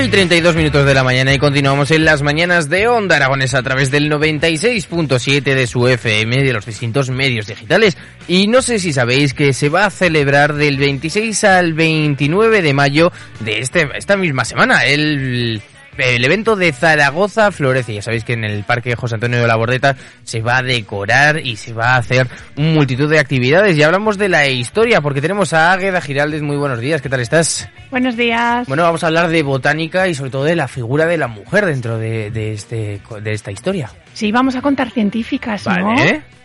Y 32 minutos de la mañana y continuamos en las mañanas de Onda Aragonesa a través del 96.7 de su FM de los distintos medios digitales. Y no sé si sabéis que se va a celebrar del 26 al 29 de mayo de este, esta misma semana el el evento de Zaragoza florece. Ya sabéis que en el Parque José Antonio de la Bordeta se va a decorar y se va a hacer multitud de actividades. Y hablamos de la historia, porque tenemos a Águeda Giraldes. Muy buenos días, ¿qué tal estás? Buenos días. Bueno, vamos a hablar de botánica y sobre todo de la figura de la mujer dentro de, este, de esta historia. Sí, vamos a contar científicas, ¿no?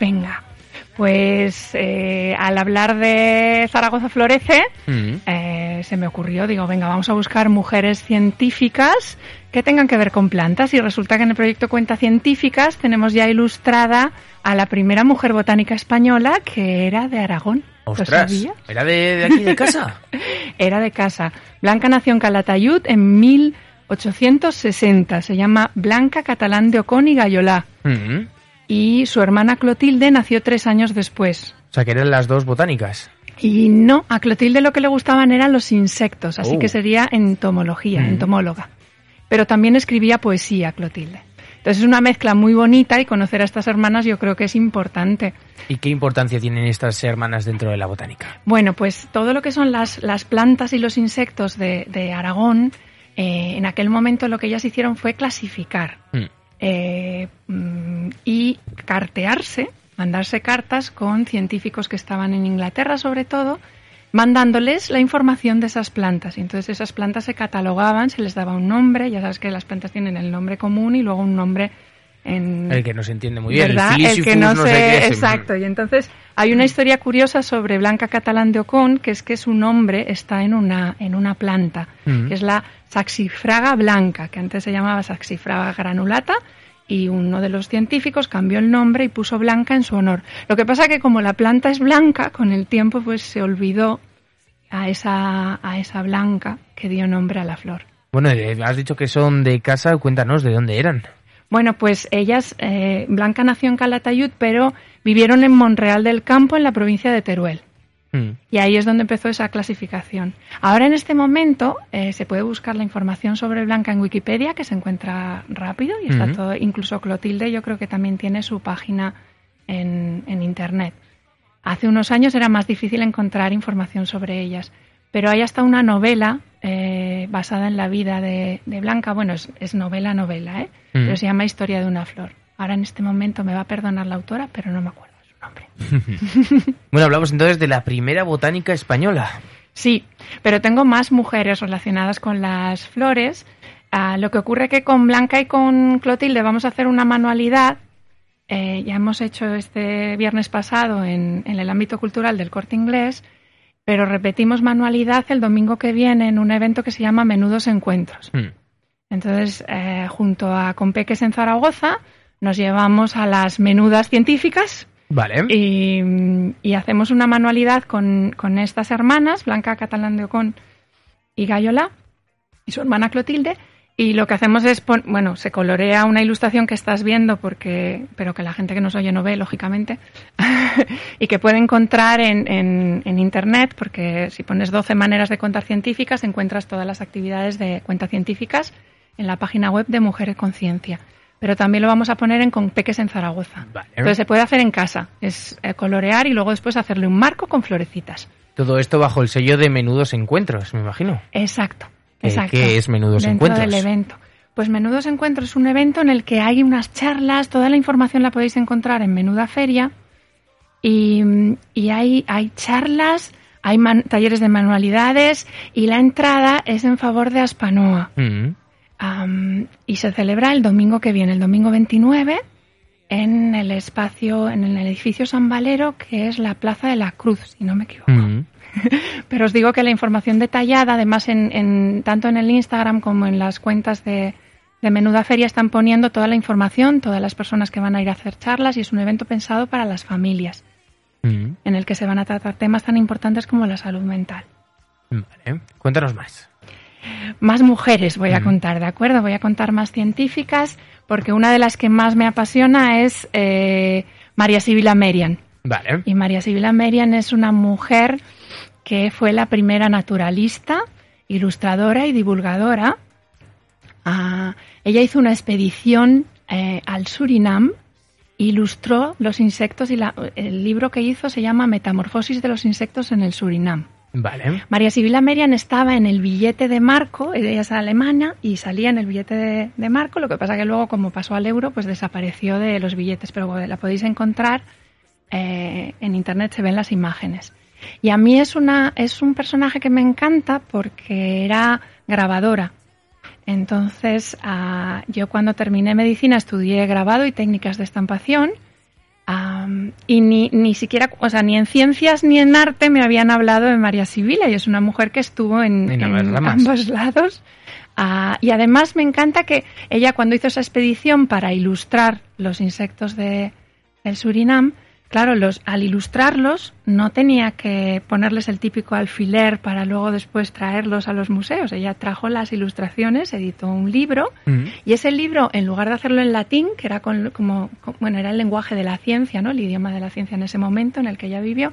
Venga. Pues eh, al hablar de Zaragoza Florece, mm. eh, se me ocurrió, digo, venga, vamos a buscar mujeres científicas que tengan que ver con plantas y resulta que en el proyecto Cuenta Científicas tenemos ya ilustrada a la primera mujer botánica española que era de Aragón. ¡Ostras! ¿Era de, aquí de casa? era de casa. Blanca nació en Calatayud en 1860. Se llama Blanca Catalán de Ocón y Gayolá. Mm y su hermana Clotilde nació tres años después. O sea, que eran las dos botánicas. Y no, a Clotilde lo que le gustaban eran los insectos, así que oh. sería entomología, mm. entomóloga. Pero también escribía poesía, Clotilde. Entonces es una mezcla muy bonita y conocer a estas hermanas yo creo que es importante. ¿Y qué importancia tienen estas hermanas dentro de la botánica? Bueno, pues todo lo que son las, las plantas y los insectos de, Aragón, eh, en aquel momento lo que ellas hicieron fue clasificar. Mm. Eh, mm, y cartearse, mandarse cartas con científicos que estaban en Inglaterra sobre todo, mandándoles la información de esas plantas. Y entonces esas plantas se catalogaban, se les daba un nombre, ya sabes que las plantas tienen el nombre común y luego un nombre en... El que no se entiende muy bien, el, que no, se... Exacto, y entonces hay una historia curiosa sobre Blanca Catalán de Ocón, que es que su nombre está en una, en una planta, mm. que es la Saxifraga blanca, que antes se llamaba Saxifraga granulata, y uno de los científicos cambió el nombre y puso blanca en su honor. Lo que pasa que como la planta es blanca, con el tiempo pues se olvidó a esa, a esa blanca que dio nombre a la flor. Bueno, eh, has dicho que son de casa, cuéntanos de dónde eran. Bueno, pues ellas, eh, Blanca nació en Calatayud, pero vivieron en Monreal del Campo, en la provincia de Teruel. Mm. Y ahí es donde empezó esa clasificación. Ahora en este momento eh, se puede buscar la información sobre Blanca en Wikipedia, que se encuentra rápido y está todo, incluso Clotilde yo creo que también tiene su página en, Internet. Hace unos años era más difícil encontrar información sobre ellas, pero hay hasta una novela eh, basada en la vida de, Blanca. Bueno, es, novela, novela, ¿eh? Mm. pero se llama Historia de una flor. Ahora en este momento me va a perdonar la autora, pero no me acuerdo. bueno, hablamos entonces de la primera botánica española. Sí, pero tengo más mujeres relacionadas con las flores. Ah, lo que ocurre que con Blanca y con Clotilde vamos a hacer una manualidad. Eh, ya hemos hecho este viernes pasado en, el ámbito cultural del corte inglés, pero repetimos manualidad el domingo que viene en un evento que se llama Menudos Encuentros. Hmm. Entonces, eh, junto a Compeques en Zaragoza, nos llevamos a las menudas científicas, Vale. Y, hacemos una manualidad con, estas hermanas, Blanca Catalán de Ocón y Gayola, y su hermana Clotilde. Y lo que hacemos es, bueno, se colorea una ilustración que estás viendo, porque, pero que la gente que nos oye no ve, lógicamente, y que puede encontrar en, en, Internet, porque si pones 12 maneras de contar científicas, encuentras todas las actividades de cuentas científicas en la página web de Mujeres Conciencia pero también lo vamos a poner en con peques en Zaragoza. Entonces se puede hacer en casa, es eh, colorear y luego después hacerle un marco con florecitas. Todo esto bajo el sello de Menudos Encuentros, me imagino. Exacto. Exacto. ¿Qué es Menudos Dentro Encuentros? del evento. Pues Menudos Encuentros es un evento en el que hay unas charlas, toda la información la podéis encontrar en Menuda Feria y, y hay, hay charlas, hay man- talleres de manualidades y la entrada es en favor de Aspanoa. Mm. Y se celebra el domingo que viene, el domingo 29, en el espacio, en el edificio San Valero, que es la Plaza de la Cruz, si no me equivoco. Mm. Pero os digo que la información detallada, además, en, en- tanto en el Instagram como en las cuentas de, de Menuda Feria están poniendo toda la información, todas las personas que van a ir a hacer charlas y es un evento pensado para las familias, Mm. en el que se van a tratar temas tan importantes como la salud mental. Vale, cuéntanos más. Más mujeres voy a contar, ¿de acuerdo? Voy a contar más científicas, porque una de las que más me apasiona es eh, María Sibila Merian. Vale. Y María Sibila Merian es una mujer que fue la primera naturalista, ilustradora y divulgadora. Ah, ella hizo una expedición eh, al Surinam, ilustró los insectos y la- el libro que hizo se llama Metamorfosis de los insectos en el Surinam. Vale. María Sibila Merian estaba en el billete de marco, ella es alemana y salía en el billete de, de marco, lo que pasa que luego como pasó al euro pues desapareció de los billetes, pero la podéis encontrar eh, en internet, se ven las imágenes. Y a mí es, una, es un personaje que me encanta porque era grabadora. Entonces, ah, yo cuando terminé medicina estudié grabado y técnicas de estampación. Am, y ni, ni siquiera, o sea, ni en ciencias ni en arte me habían hablado de María Sibila y es una mujer que estuvo en, En ambos lados. Ah, y además me encanta que ella cuando hizo esa expedición para ilustrar los insectos de, del Surinam, claro, los, al ilustrarlos no tenía que ponerles el típico alfiler para luego después traerlos a los museos. Ella trajo las ilustraciones, editó un libro Mm. y ese libro, en lugar de hacerlo en latín, que era con- como, co- bueno, era el lenguaje de la ciencia, ¿no? El idioma de la ciencia en ese momento en el que ella vivió,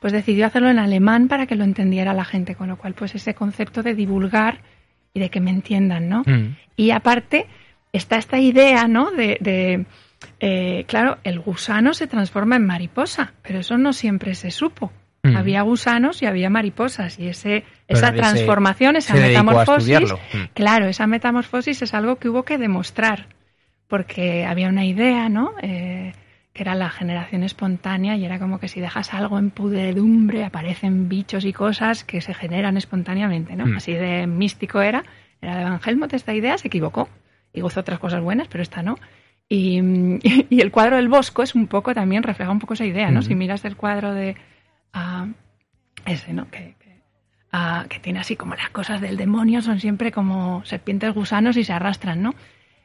pues decidió hacerlo en alemán para que lo entendiera la gente, con lo cual, pues ese concepto de divulgar y de que me entiendan, ¿no? Mm. Y aparte está esta idea, ¿no? De, de, eh, claro, el gusano se transforma en mariposa, pero eso no siempre se supo. Mm. Había gusanos y había mariposas y ese, Pero esa se- transformación, esa se metamorfosis. Mm. claro, esa metamorfosis es algo que hubo que demostrar porque había una idea, ¿no? Eh, que era la generación espontánea y era como que si dejas algo en pudredumbre aparecen bichos y cosas que se generan espontáneamente, ¿no? Mm. Así de místico era. Era de Van Helmont esta idea, se equivocó y gozó otras cosas buenas, pero esta no. Y, y el cuadro del Bosco es un poco también, refleja un poco esa idea, ¿no? Si miras el cuadro de ah, ese, ¿no? Que, que, ah, que tiene así como las cosas del demonio, son siempre como serpientes gusanos y se arrastran, ¿no?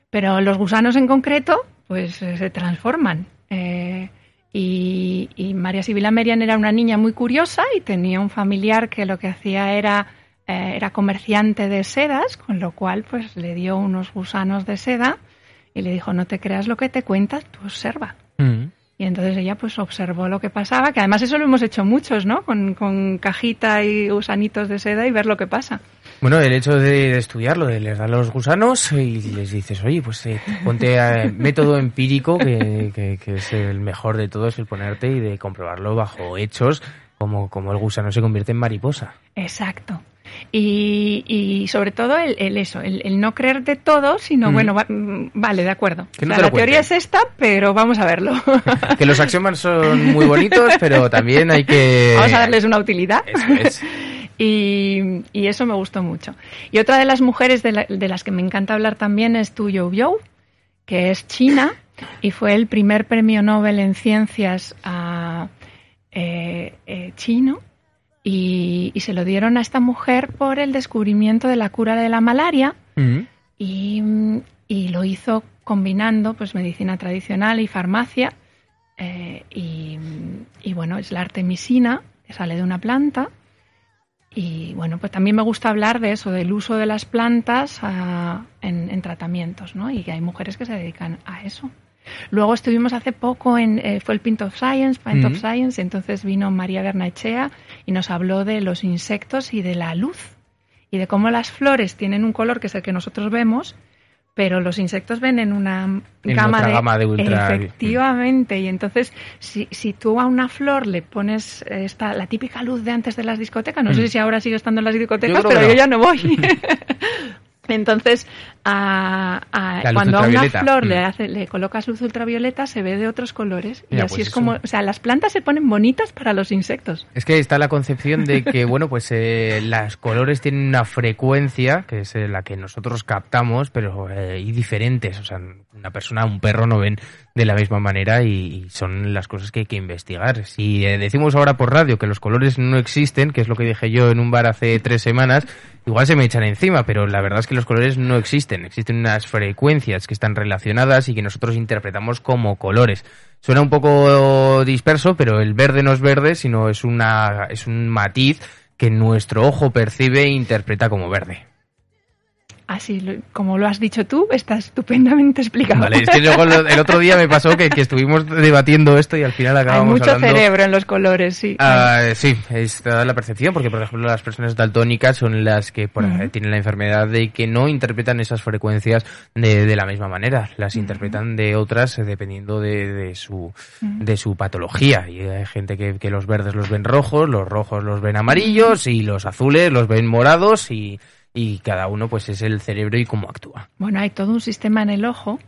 Pero los gusanos en concreto, pues eh, se transforman. Eh, y, y María Sibila Merian era una niña muy curiosa y tenía un familiar que lo que hacía era, eh, era comerciante de sedas, con lo cual pues le dio unos gusanos de seda y le dijo, no te creas lo que te cuentas, tú observa. Mm. Y entonces ella pues observó lo que pasaba, que además eso lo hemos hecho muchos, ¿no? Con, con cajita y gusanitos de seda y ver lo que pasa. Bueno, el hecho de, de estudiarlo, de les das los gusanos y les dices, oye, pues eh, ponte a método empírico, que, que- que es el mejor de todos, el ponerte y de comprobarlo bajo hechos, como, como el gusano se convierte en mariposa. Exacto. Y, y sobre todo el, el eso, el, el no creer de todo, sino Mm. bueno, va- vale, de acuerdo. Que O no sea, te lo la teoría es esta, pero vamos a verlo. Que los axiomas son muy bonitos, pero también hay que... vamos a darles una utilidad. Eso es. Y, y eso me gustó mucho. Y otra de las mujeres de, la- de las que me encanta hablar también es Tu Youyou, que es china y fue el primer premio Nobel en ciencias ah, eh, eh, chino. Y, y se lo dieron a esta mujer por el descubrimiento de la cura de la malaria Mm. y, y lo hizo combinando pues medicina tradicional y farmacia eh, y, y, bueno es la artemisina que sale de una planta y bueno pues también me gusta hablar de eso del uso de las plantas ah, en, en tratamientos ¿no? y que hay mujeres que se dedican a eso Luego estuvimos hace poco en, eh, fue el Pint of Science, Pint of Ujú. Science, entonces vino María Bernachea y nos habló de los insectos y de la luz y de cómo las flores tienen un color que es el que nosotros vemos, pero los insectos ven en una gama, de, ultra... Efectivamente, y entonces si, si tú a una flor le pones esta, la típica luz de antes de las discotecas, no mm. sé si ahora sigue estando en las discotecas, pero yo ya no voy. Entonces, cuando a una flor le, mm. hace, le colocas luz ultravioleta, se ve de otros colores. y así pues es como, o sea, las plantas se ponen bonitas para los insectos. Es que está la concepción de que, bueno, pues eh, los colores tienen una frecuencia, que es eh, la que nosotros captamos, pero eh, y diferentes. O sea, una persona, un perro no ven de la misma manera y, son las cosas que hay que investigar. Si eh, decimos ahora por radio que los colores no existen, que es lo que dije yo en un bar hace tres semanas, igual se me echan encima, pero la verdad es que los colores no existen. Existen unas frecuencias que están relacionadas y que nosotros interpretamos como colores. Suena un poco disperso, pero el verde no es verde, sino es, una, es un matiz que nuestro ojo percibe e interpreta como verde. Así como lo has dicho tú, está estupendamente explicado. Vale, es que luego el otro día me pasó que, estuvimos debatiendo esto y al final acabamos Hay mucho cerebro en los colores, sí. Ah, sí, es la percepción, porque por ejemplo las personas daltónicas son las que tienen la enfermedad de que no interpretan esas frecuencias de, la misma manera, las interpretan de otras eh, dependiendo de, su, de su patología. Y hay gente que, que los verdes los ven rojos, los rojos los ven amarillos y los azules los ven morados y y cada uno pues es el cerebro y cómo actúa. Bueno, hay todo un sistema en el ojo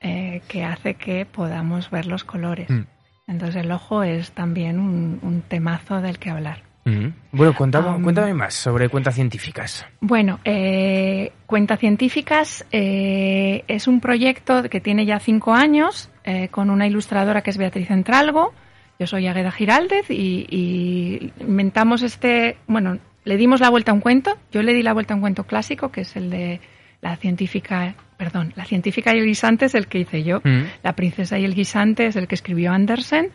eh, que hace que podamos ver los colores. Mm. Entonces el ojo es también un, temazo del que hablar. Mm. Bueno, cuéntame, cuéntame, más sobre cuentas científicas. Bueno, eh, Cuentas Científicas eh, es un proyecto que tiene ya cinco años eh, con una ilustradora que es Beatriz Entralgo. Yo soy Agueda Giraldez y, y inventamos este, bueno, le dimos la vuelta a un cuento. Yo le di la vuelta a un cuento clásico, que es el de la científica, perdón, la científica y el guisante es el que hice yo. Mm. La princesa y el guisante es el que escribió Andersen.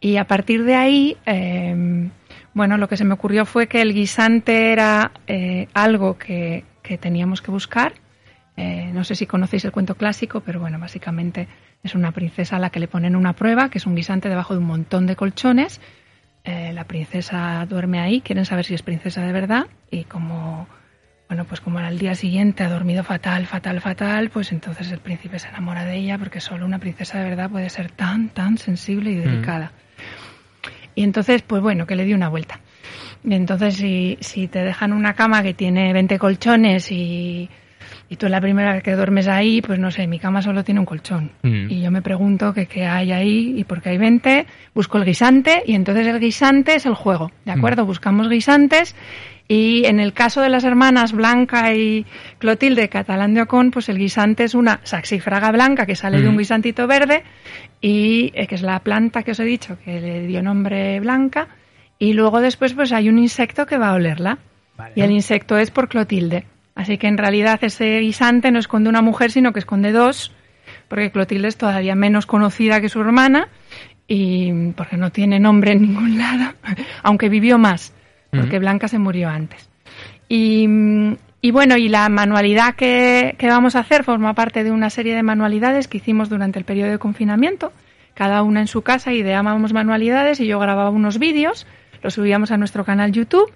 Y a partir de ahí, em, bueno, lo que se me ocurrió fue que el guisante era eh, algo que, que, teníamos que buscar. Eh, no sé si conocéis el cuento clásico, pero bueno, básicamente es una princesa a la que le ponen una prueba, que es un guisante debajo de un montón de colchones eh, la princesa duerme ahí, quieren saber si es princesa de verdad y como bueno, pues como al día siguiente ha dormido fatal, fatal, fatal, pues entonces el príncipe se enamora de ella porque solo una princesa de verdad puede ser tan, tan sensible y mm. delicada. Y entonces, pues bueno, que le di una vuelta. Y entonces, si, si te dejan una cama que tiene 20 colchones y y tú la primera vez que duermes ahí, pues no sé, mi cama solo tiene un colchón. Mm. Y yo me pregunto que qué hay ahí y por qué hay 20, busco el guisante y entonces el guisante es el juego, ¿de mm. acuerdo? Buscamos guisantes y en el caso de las hermanas Blanca y Clotilde Catalán de Ocon, pues el guisante es una saxifraga blanca que sale de un mm. guisantito verde y eh, que es la planta que os he dicho que le dio nombre Blanca y luego después pues hay un insecto que va a olerla. Y el insecto es por Clotilde. Así que en realidad ese guisante no esconde una mujer, sino que esconde dos, porque Clotilde es todavía menos conocida que su hermana y porque no tiene nombre en ningún lado, aunque vivió más, porque Blanca se murió antes. Y, bueno, y la manualidad que, que, vamos a hacer forma parte de una serie de manualidades que hicimos durante el periodo de confinamiento, cada una en su casa ideábamos manualidades y yo grababa unos vídeos, los subíamos a nuestro canal YouTube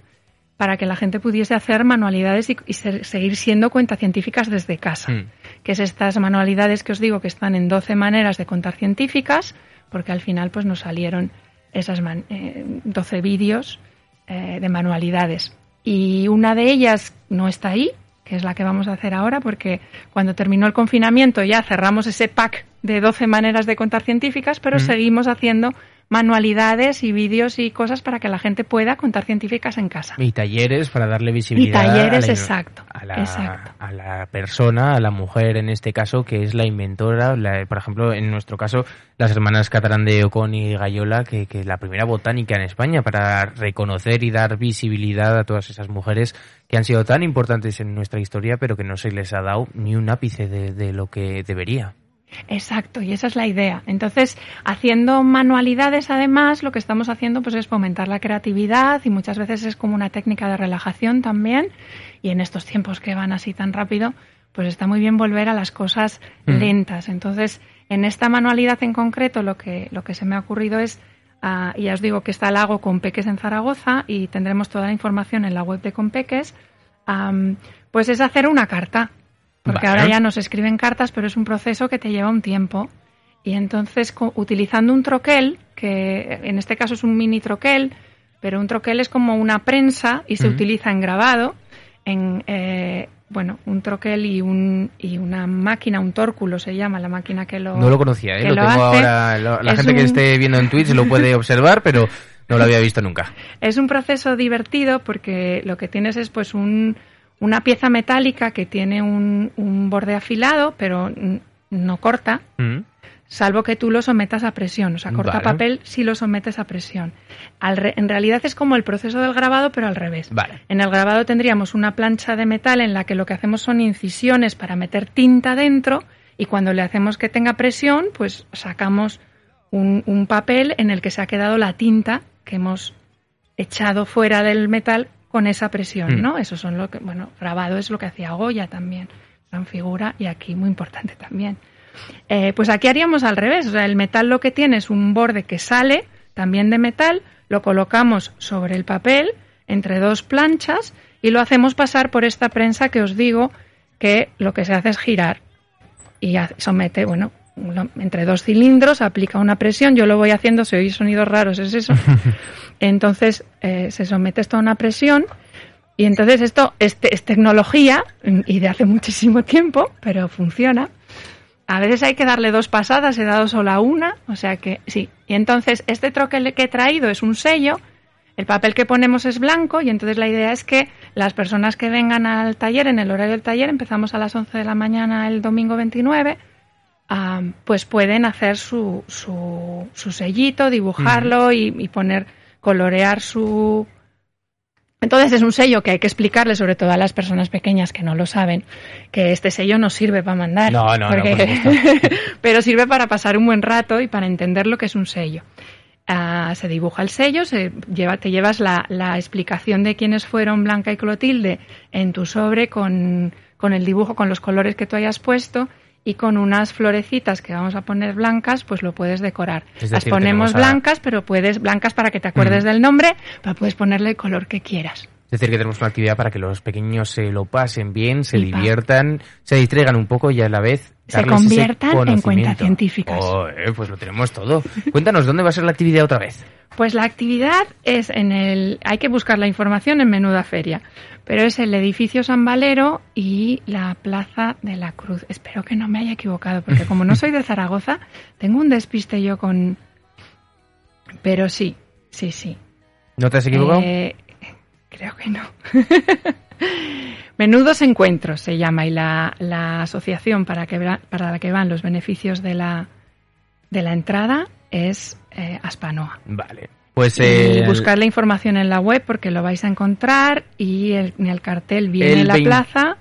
para que la gente pudiese hacer manualidades y, seguir siendo cuentas científicas desde casa. Mm. Que es estas manualidades que os digo que están en 12 maneras de contar científicas, porque al final pues nos salieron esas 12 eh, vídeos eh, de manualidades. Y una de ellas no está ahí, que es la que vamos a hacer ahora, porque cuando terminó el confinamiento ya cerramos ese pack de 12 maneras de contar científicas, pero mm. seguimos haciendo manualidades y vídeos y cosas para que la gente pueda contar científicas en casa. Y talleres para darle visibilidad. Y talleres, exacto, a la, a la persona, a la mujer en este caso, que es la inventora. por ejemplo, en nuestro caso, las hermanas Catalán de Ocon y Gayola, que, que la primera botánica en España para reconocer y dar visibilidad a todas esas mujeres que han sido tan importantes en nuestra historia, pero que no se les ha dado ni un ápice de lo que debería. Exacto, y esa es la idea. Entonces, haciendo manualidades, además, lo que estamos haciendo pues, es fomentar la creatividad y muchas veces es como una técnica de relajación también. Y en estos tiempos que van así tan rápido, pues está muy bien volver a las cosas mm. lentas. Entonces, en esta manualidad en concreto, lo que, lo que se me ha ocurrido es, uh, ya os digo que está el lago Compeques en Zaragoza y tendremos toda la información en la web de Compeques, pues es hacer una carta porque ahora ya nos escriben cartas, pero es un proceso que te lleva un tiempo. Y entonces, utilizando un troquel, que en este caso es un mini troquel, pero un troquel es como una prensa y se utiliza en grabado, en, eh, bueno, un troquel y, un, y una máquina, un tórculo se llama, la máquina que lo No lo conocía, ¿eh? lo, tengo ahora, la gente que esté viendo en Twitch lo puede observar, pero no lo había visto nunca. Es un proceso divertido porque lo que tienes es pues un, una pieza metálica que tiene un, un borde afilado, pero no corta. Mm salvo que tú lo sometas a presión. O sea, corta papel si lo sometes a presión. en realidad es como el proceso del grabado, pero al revés. En el grabado tendríamos una plancha de metal en la que lo que hacemos son incisiones para meter tinta dentro y cuando le hacemos que tenga presión, pues sacamos un, papel en el que se ha quedado la tinta que hemos echado fuera del metal con esa presión, mm. ¿no? Eso son lo que, bueno, grabado es lo que hacía Goya también, gran figura y aquí muy importante también. Eh, pues aquí haríamos al revés, o sea, el metal lo que tiene es un borde que sale también de metal, lo colocamos sobre el papel entre dos planchas y lo hacemos pasar por esta prensa que os digo que lo que se hace es girar y somete, bueno, entre dos cilindros, aplica una presión, yo lo voy haciendo, si oís sonidos raros es eso, entonces eh, se somete esto a una presión y entonces esto es tecnología y de hace muchísimo tiempo, pero funciona a veces hay que darle dos pasadas, he dado solo una, o sea que sí. Y entonces este troquel que he traído es un sello, el papel que ponemos es blanco y entonces la idea es que las personas que vengan al taller, en el horario del taller, empezamos a las 11 de la mañana el domingo 29, ah, pues pueden hacer su, su, su sellito, dibujarlo y, y poner, colorear su, entonces es un sello que hay que explicarle, sobre todo a las personas pequeñas que no lo saben, que este sello no sirve para mandar. No, no, no. pero sirve para pasar un buen rato y para entender lo que es un sello. Ah, se dibuja el sello, se lleva, te llevas la, la, explicación de quiénes fueron Blanca y Clotilde en tu sobre con, con el dibujo, con los colores que tú hayas puesto y con unas florecitas que vamos a poner blancas, pues lo puedes decorar. Las ponemos blancas, pero puedes, blancas para que te acuerdes del nombre, pero puedes ponerle el color que quieras. Es decir, que tenemos una actividad para que los pequeños se lo pasen bien, se diviertan, se distraigan un poco y a la vez se conviertan en cuentas científicas. Oh, eh, pues lo tenemos todo. Cuéntanos, ¿dónde va a ser la actividad otra vez? Pues la actividad es en el... Hay que buscar la información en Menuda Feria, pero es el edificio San Valero y la Plaza de la Cruz. Espero que no me haya equivocado, porque como no soy de Zaragoza, tengo un despiste yo con... Pero sí, sí, sí. ¿No te has equivocado? Eh, creo que no. Menudos Encuentros se llama y la, asociación para, que, para la que van los beneficios de la, de la entrada es eh, Aspanoa. Vale. Pues buscar la información en la web porque lo vais a encontrar y en el cartel viene la plaza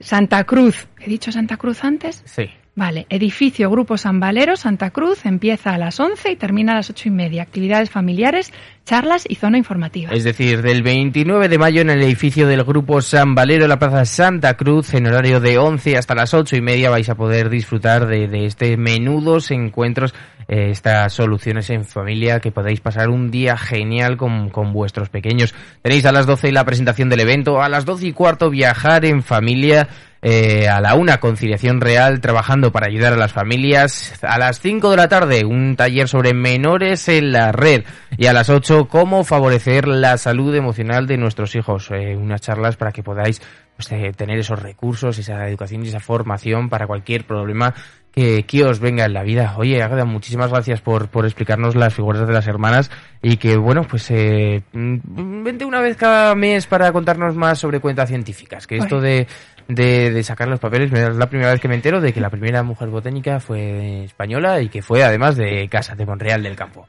Santa Cruz. ¿He dicho Santa Cruz antes? Sí. Vale, edificio Grupo San Valero, Santa Cruz, empieza a las 11 y termina a las ocho y media. Actividades familiares, charlas y zona informativa. Es decir, del 29 de mayo en el edificio del Grupo San Valero, la Plaza Santa Cruz, en horario de 11 hasta las ocho y media vais a poder disfrutar de, de este menudos encuentros, eh, estas soluciones en familia, que podéis pasar un día genial con, con vuestros pequeños. Tenéis a las 12 la presentación del evento, a las 12 y cuarto viajar en familia eh, a la una conciliación real trabajando para ayudar a las familias. A las 5 de la tarde un taller sobre menores en la red y a las 8 cómo favorecer la salud emocional de nuestros hijos. Eh, unas charlas para que podáis pues, eh, tener esos recursos, esa educación y esa formación para cualquier problema que, que, os venga en la vida. Oye, Agatha, muchísimas gracias por, por explicarnos las figuras de las hermanas y que, bueno, pues eh, mm, vente una vez cada mes para contarnos más sobre cuentas científicas, que esto de, de, de, sacar los papeles es la primera vez que me entero de que la primera mujer botánica fue española y que fue además de Casa de Monreal del Campo.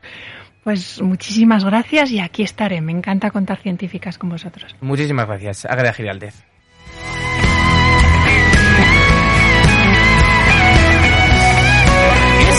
Pues muchísimas gracias y aquí estaré. Me encanta contar científicas con vosotros. Muchísimas gracias. Agatha Giraldez.